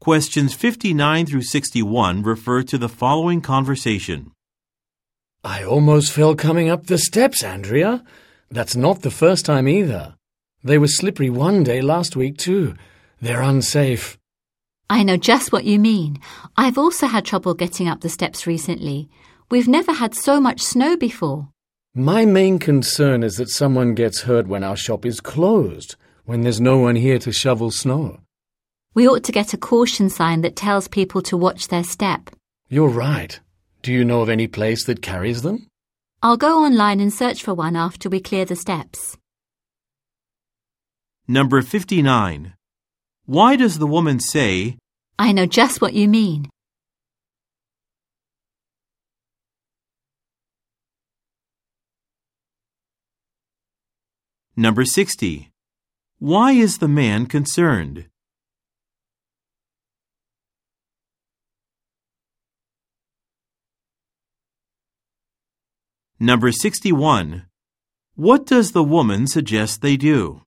Questions 59 through 61 refer to the following conversation. I almost fell coming up the steps, Andrea. That's not the first time either. They were slippery one day last week, too. They're unsafe. I know just what you mean. I've also had trouble getting up the steps recently. We've never had so much snow before. My main concern is that someone gets hurt when our shop is closed, when there's no one here to shovel snow. We ought to get a caution sign that tells people to watch their step. You're right. Do you know of any place that carries them? I'll go online and search for one after we clear the steps. Number 59. Why does the woman say, I know just what you mean. Number 60. Why is the man concerned? Number 61. What does the woman suggest they do?